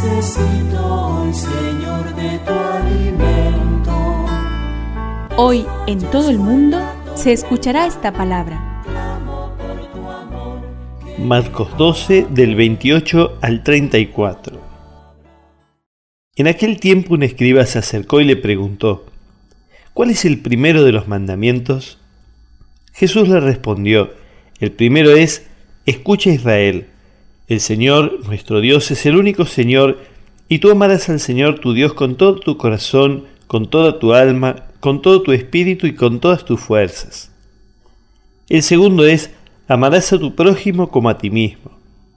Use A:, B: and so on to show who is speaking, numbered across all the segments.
A: Necesito hoy, Señor, de tu alimento.
B: Hoy en todo el mundo se escuchará esta palabra.
C: Marcos 12 del 28 al 34. En aquel tiempo un escriba se acercó y le preguntó, ¿cuál es el primero de los mandamientos? Jesús le respondió, el primero es, escucha Israel, el Señor nuestro Dios es el único Señor, y tú amarás al Señor tu Dios con todo tu corazón, con toda tu alma, con todo tu espíritu y con todas tus fuerzas. El segundo es, amarás a tu prójimo como a ti mismo.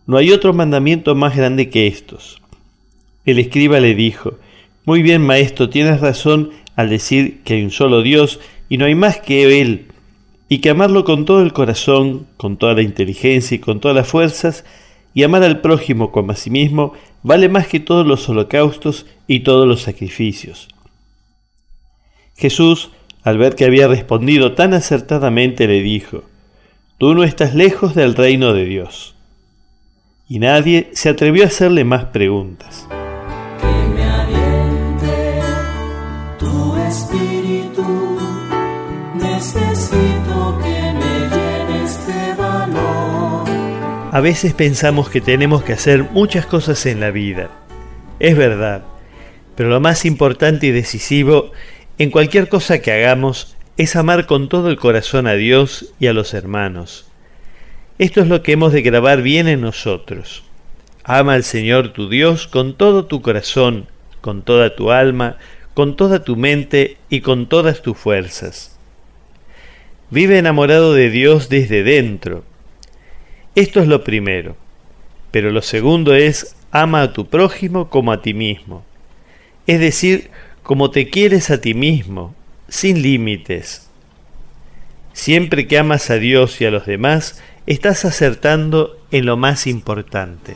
C: No hay otro mandamiento más grande que estos. El escriba le dijo, Muy bien, maestro, tienes razón al decir que hay un solo Dios y no hay más que Él y que amarlo con todo el corazón, con toda la inteligencia y con todas las fuerzas, y amar al prójimo como a sí mismo, vale más que todos los holocaustos y todos los sacrificios. Jesús, al ver que había respondido tan acertadamente, le dijo, Tú no estás lejos del reino de Dios. Y nadie se atrevió a hacerle más preguntas.
A: Que me tu espíritu.
C: A veces pensamos que tenemos que hacer muchas cosas en la vida. Es verdad, pero lo más importante y decisivo en cualquier cosa que hagamos es amar con todo el corazón a Dios y a los hermanos. Esto es lo que hemos de grabar bien en nosotros. Ama al Señor tu Dios con todo tu corazón, con toda tu alma, con toda tu mente y con todas tus fuerzas. Vive enamorado de Dios desde dentro. Esto es lo primero. Pero lo segundo es ama a tu prójimo como a ti mismo. Es decir, como te quieres a ti mismo, sin límites. Siempre que amas a Dios y a los demás, estás acertando en lo más importante.